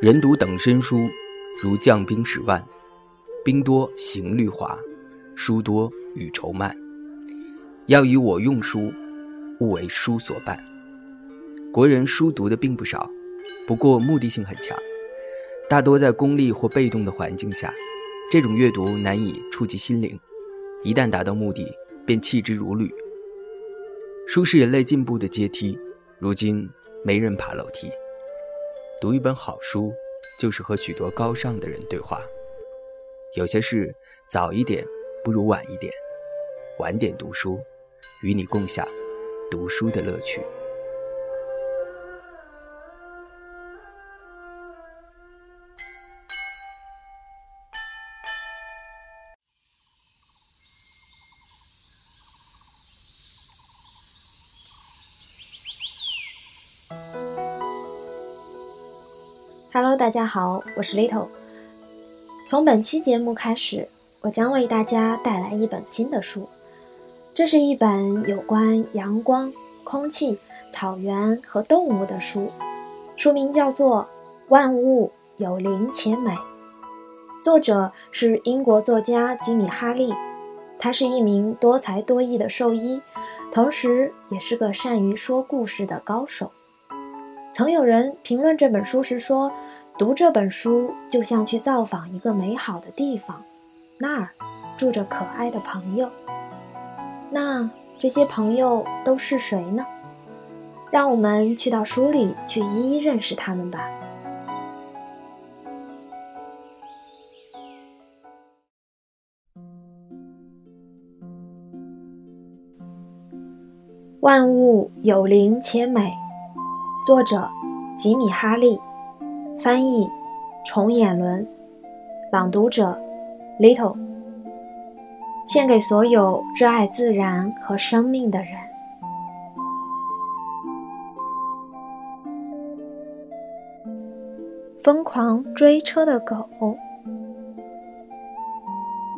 人读等身书，如将兵十万，兵多行律滑，书多语愁慢。要以我用书，勿为书所伴。国人书读的并不少，不过目的性很强，大多在功利或被动的环境下，这种阅读难以触及心灵。一旦达到目的，便弃之如履。书是人类进步的阶梯，如今没人爬楼梯。读一本好书，就是和许多高尚的人对话。有些事早一点不如晚一点，晚点读书，与你共享读书的乐趣。Hello，大家好，我是 Little。从本期节目开始，我将为大家带来一本新的书。这是一本有关阳光、空气、草原和动物的书，书名叫做《万物有灵且美》，作者是英国作家吉米·哈利。他是一名多才多艺的兽医，同时也是个善于说故事的高手。曾有人评论这本书时说。读这本书就像去造访一个美好的地方，那儿住着可爱的朋友。那这些朋友都是谁呢？让我们去到书里去一一认识他们吧。万物有灵且美，作者吉米·哈利。翻译：重眼轮，朗读者：Little。献给所有热爱自然和生命的人。疯狂追车的狗，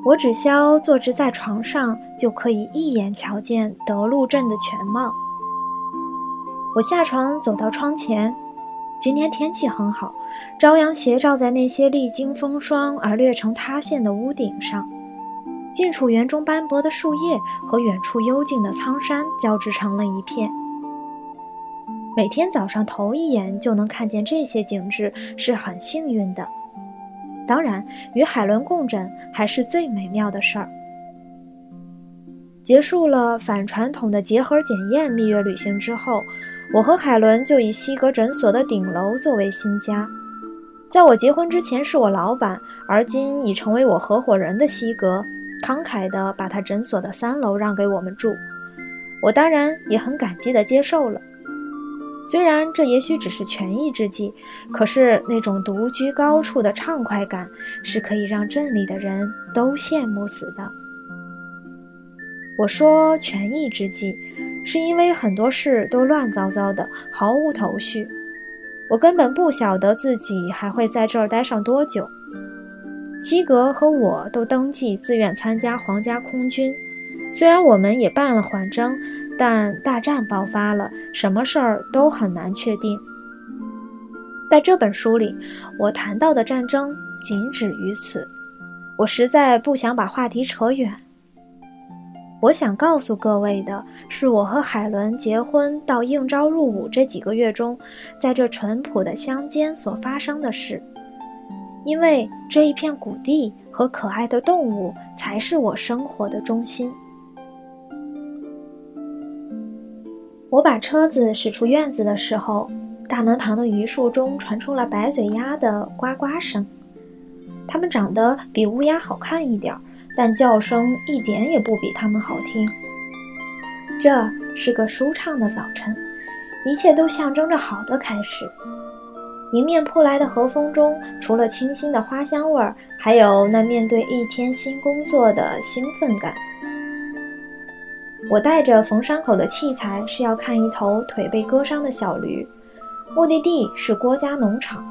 我只消坐直在床上，就可以一眼瞧见德禄镇的全貌。我下床走到窗前。今天天气很好，朝阳斜照在那些历经风霜而略成塌陷的屋顶上，近处园中斑驳的树叶和远处幽静的苍山交织成了一片。每天早上头一眼就能看见这些景致是很幸运的，当然与海伦共枕还是最美妙的事儿。结束了反传统的结核检验蜜月旅行之后。我和海伦就以西格诊所的顶楼作为新家。在我结婚之前是我老板，而今已成为我合伙人的西格，慷慨地把他诊所的三楼让给我们住。我当然也很感激地接受了。虽然这也许只是权宜之计，可是那种独居高处的畅快感是可以让镇里的人都羡慕死的。我说权宜之计。是因为很多事都乱糟糟的，毫无头绪，我根本不晓得自己还会在这儿待上多久。西格和我都登记自愿参加皇家空军，虽然我们也办了缓征，但大战爆发了，什么事儿都很难确定。在这本书里，我谈到的战争仅止于此，我实在不想把话题扯远。我想告诉各位的是，我和海伦结婚到应召入伍这几个月中，在这淳朴的乡间所发生的事。因为这一片谷地和可爱的动物才是我生活的中心。我把车子驶出院子的时候，大门旁的榆树中传出了白嘴鸭的呱呱声。它们长得比乌鸦好看一点儿。但叫声一点也不比他们好听。这是个舒畅的早晨，一切都象征着好的开始。迎面扑来的和风中，除了清新的花香味儿，还有那面对一天新工作的兴奋感。我带着缝伤口的器材，是要看一头腿被割伤的小驴，目的地是郭家农场。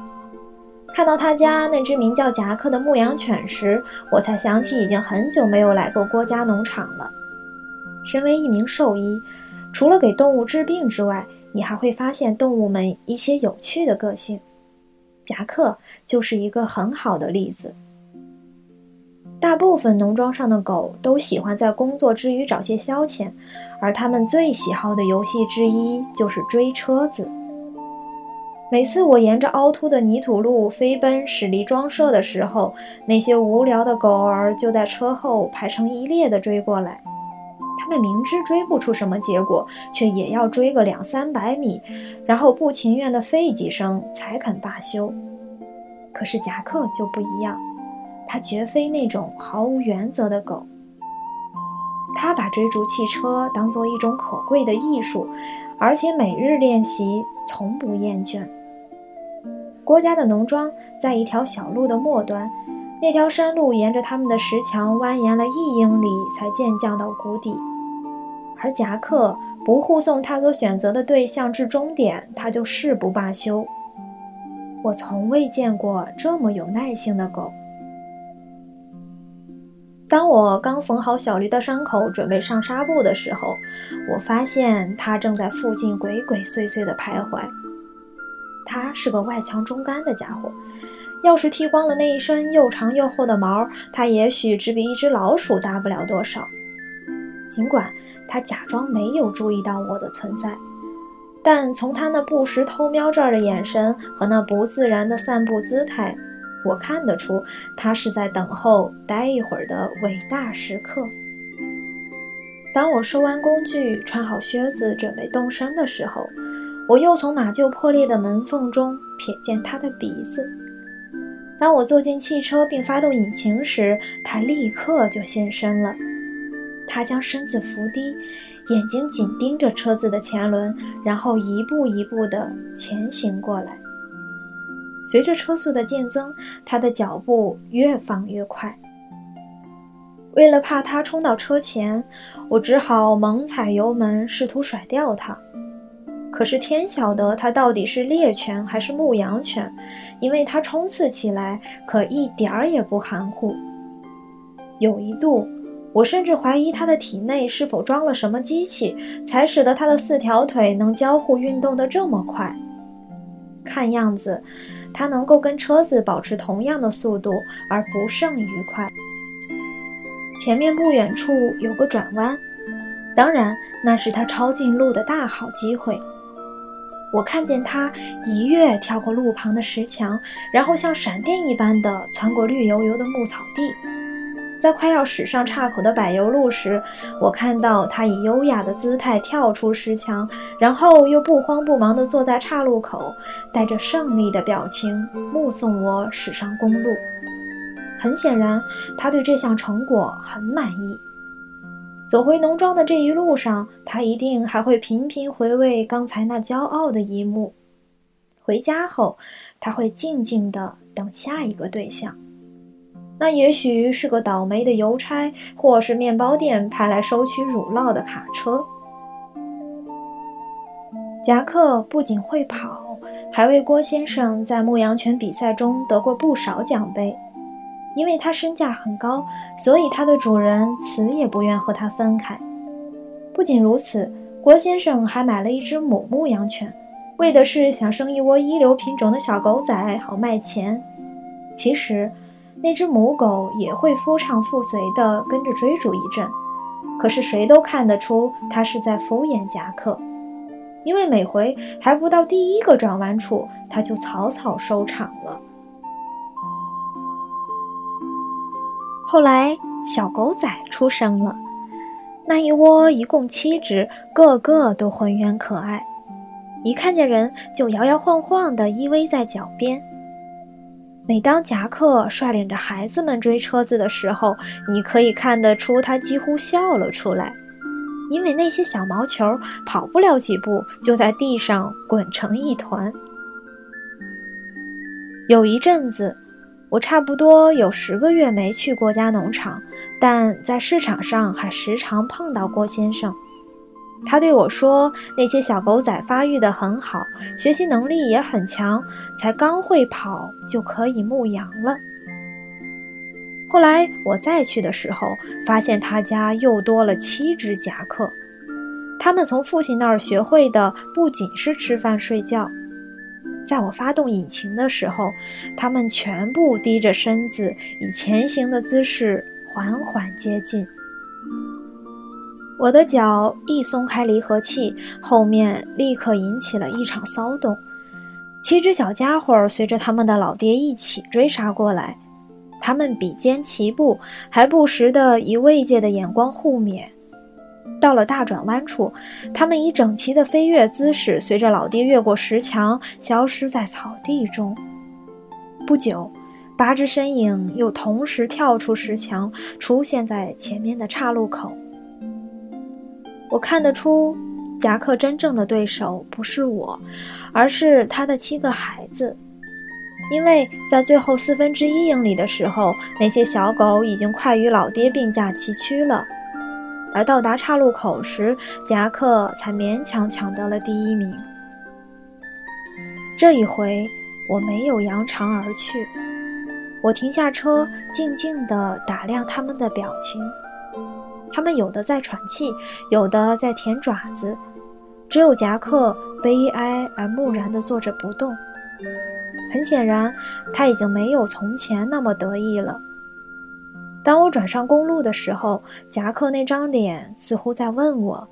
看到他家那只名叫夹克的牧羊犬时，我才想起已经很久没有来过郭家农场了。身为一名兽医，除了给动物治病之外，你还会发现动物们一些有趣的个性。夹克就是一个很好的例子。大部分农庄上的狗都喜欢在工作之余找些消遣，而它们最喜好的游戏之一就是追车子。每次我沿着凹凸的泥土路飞奔驶离庄舍的时候，那些无聊的狗儿就在车后排成一列的追过来。它们明知追不出什么结果，却也要追个两三百米，然后不情愿地吠几声才肯罢休。可是夹克就不一样，他绝非那种毫无原则的狗。他把追逐汽车当做一种可贵的艺术，而且每日练习，从不厌倦。郭家的农庄在一条小路的末端，那条山路沿着他们的石墙蜿蜒了一英里，才渐降到谷底。而夹克不护送他所选择的对象至终点，他就誓不罢休。我从未见过这么有耐性的狗。当我刚缝好小驴的伤口，准备上纱布的时候，我发现它正在附近鬼鬼祟祟地徘徊。他是个外强中干的家伙，要是剃光了那一身又长又厚的毛，他也许只比一只老鼠大不了多少。尽管他假装没有注意到我的存在，但从他那不时偷瞄这儿的眼神和那不自然的散步姿态，我看得出他是在等候待一会儿的伟大时刻。当我收完工具，穿好靴子，准备动身的时候，我又从马厩破裂的门缝中瞥见他的鼻子。当我坐进汽车并发动引擎时，他立刻就现身了。他将身子伏低，眼睛紧盯着车子的前轮，然后一步一步地前行过来。随着车速的渐增，他的脚步越放越快。为了怕他冲到车前，我只好猛踩油门，试图甩掉他。可是天晓得它到底是猎犬还是牧羊犬，因为它冲刺起来可一点儿也不含糊。有一度，我甚至怀疑它的体内是否装了什么机器，才使得它的四条腿能交互运动得这么快。看样子，它能够跟车子保持同样的速度，而不胜愉快。前面不远处有个转弯，当然，那是它抄近路的大好机会。我看见他一跃跳过路旁的石墙，然后像闪电一般的穿过绿油油的牧草地。在快要驶上岔口的柏油路时，我看到他以优雅的姿态跳出石墙，然后又不慌不忙地坐在岔路口，带着胜利的表情目送我驶上公路。很显然，他对这项成果很满意。走回农庄的这一路上，他一定还会频频回味刚才那骄傲的一幕。回家后，他会静静地等下一个对象，那也许是个倒霉的邮差，或是面包店派来收取乳酪的卡车。夹克不仅会跑，还为郭先生在牧羊犬比赛中得过不少奖杯。因为它身价很高，所以它的主人死也不愿和它分开。不仅如此，郭先生还买了一只母牧羊犬，为的是想生一窝一流品种的小狗仔，好卖钱。其实，那只母狗也会夫唱妇随地跟着追逐一阵，可是谁都看得出它是在敷衍夹克，因为每回还不到第一个转弯处，它就草草收场了。后来，小狗仔出生了，那一窝一共七只，个个都浑圆可爱，一看见人就摇摇晃晃地依偎在脚边。每当夹克率领着孩子们追车子的时候，你可以看得出他几乎笑了出来，因为那些小毛球跑不了几步就在地上滚成一团。有一阵子。我差不多有十个月没去过家农场，但在市场上还时常碰到郭先生。他对我说：“那些小狗仔发育得很好，学习能力也很强，才刚会跑就可以牧羊了。”后来我再去的时候，发现他家又多了七只夹克。他们从父亲那儿学会的不仅是吃饭睡觉。在我发动引擎的时候，它们全部低着身子，以前行的姿势缓缓接近。我的脚一松开离合器，后面立刻引起了一场骚动。七只小家伙随着他们的老爹一起追杀过来，他们比肩齐步，还不时地以慰藉的眼光互勉。到了大转弯处，他们以整齐的飞跃姿势，随着老爹越过石墙，消失在草地中。不久，八只身影又同时跳出石墙，出现在前面的岔路口。我看得出，夹克真正的对手不是我，而是他的七个孩子，因为在最后四分之一英里的时候，那些小狗已经快与老爹并驾齐驱了。而到达岔路口时，夹克才勉强抢得了第一名。这一回，我没有扬长而去，我停下车，静静地打量他们的表情。他们有的在喘气，有的在舔爪子，只有夹克悲哀而木然地坐着不动。很显然，他已经没有从前那么得意了。当我转上公路的时候，夹克那张脸似乎在问我：“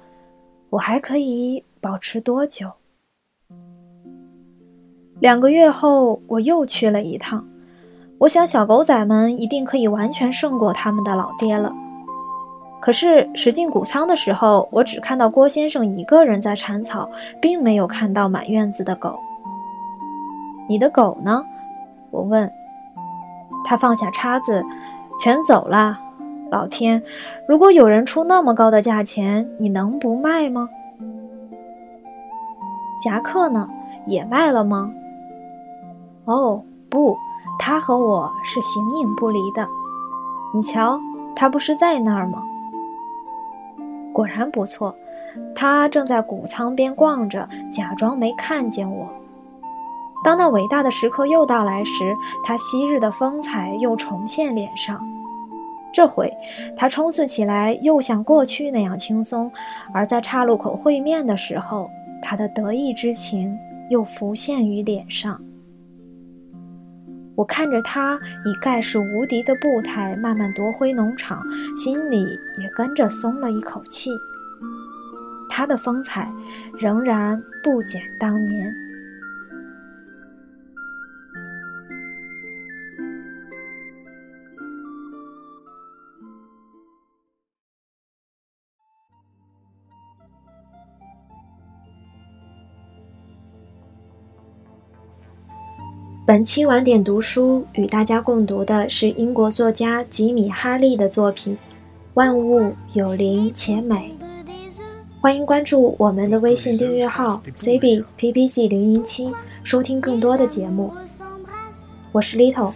我还可以保持多久？”两个月后，我又去了一趟。我想，小狗仔们一定可以完全胜过他们的老爹了。可是驶进谷仓的时候，我只看到郭先生一个人在铲草，并没有看到满院子的狗。你的狗呢？我问。他放下叉子，全走了。老天，如果有人出那么高的价钱，你能不卖吗？夹克呢？也卖了吗？哦，不，他和我是形影不离的。你瞧，他不是在那儿吗？果然不错，他正在谷仓边逛着，假装没看见我。当那伟大的时刻又到来时，他昔日的风采又重现脸上。这回，他冲刺起来又像过去那样轻松；而在岔路口会面的时候，他的得意之情又浮现于脸上。我看着他以盖世无敌的步态慢慢夺回农场，心里也跟着松了一口气。他的风采仍然不减当年。本期晚点读书与大家共读的是英国作家吉米·哈利的作品《万物有灵且美》。欢迎关注我们的微信订阅号 cbppg 零零七，收听更多的节目。我是 Little，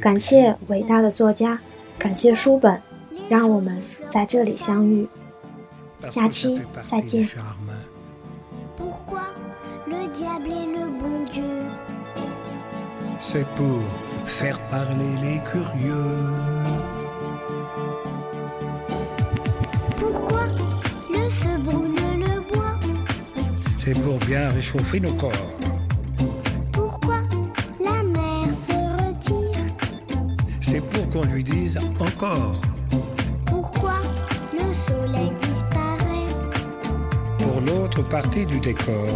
感谢伟大的作家，感谢书本，让我们在这里相遇。下期再见。C'est pour faire parler les curieux. Pourquoi le feu brûle le bois? C'est pour bien réchauffer nos corps. Pourquoi la mer se retire? C'est pour qu'on lui dise encore. Pourquoi le soleil disparaît? Pour l'autre partie du décor.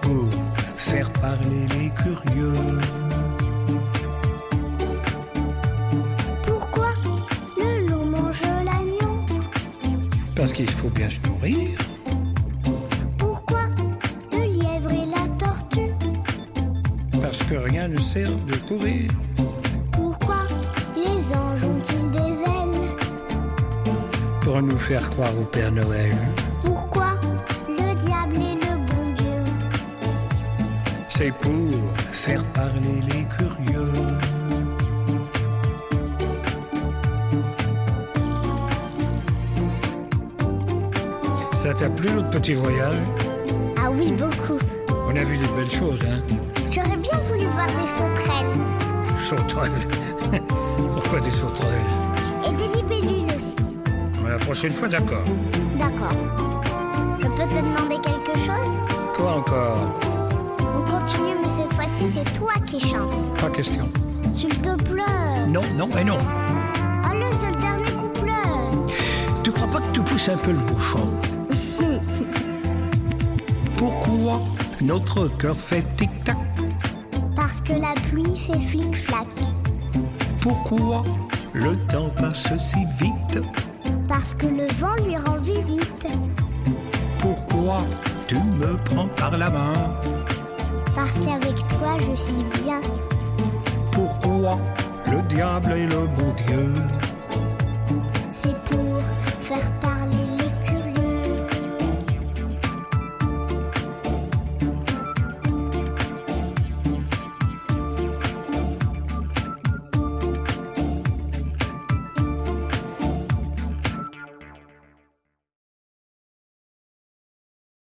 Pour faire parler les curieux. Pourquoi le loup mange l'agneau? Parce qu'il faut bien se nourrir. Pourquoi le lièvre et la tortue? Parce que rien ne sert de courir. Pourquoi les anges ont-ils des ailes? Pour nous faire croire au Père Noël. C'est pour faire parler les curieux. Ça t'a plu notre petit voyage? Ah oui, beaucoup. On a vu des belles choses, hein? J'aurais bien voulu voir des sauterelles. Sauterelles? Pourquoi des sauterelles? Et des libellules aussi. La prochaine fois, d'accord. D'accord. Je peux te demander quelque qui. Pas question. S'il te plaît. Non, non et non. Allez, c'est le dernier couplet. Tu crois pas que tu pousses un peu le bouchon? Pourquoi notre cœur fait tic-tac? Parce que la pluie fait flic-flac. Pourquoi le temps passe si vite? Parce que le vent lui rend visite. Pourquoi tu me prends par la main? Parce qu'avec toi, je suis bien. Pourquoi le diable est le bon Dieu C'est pour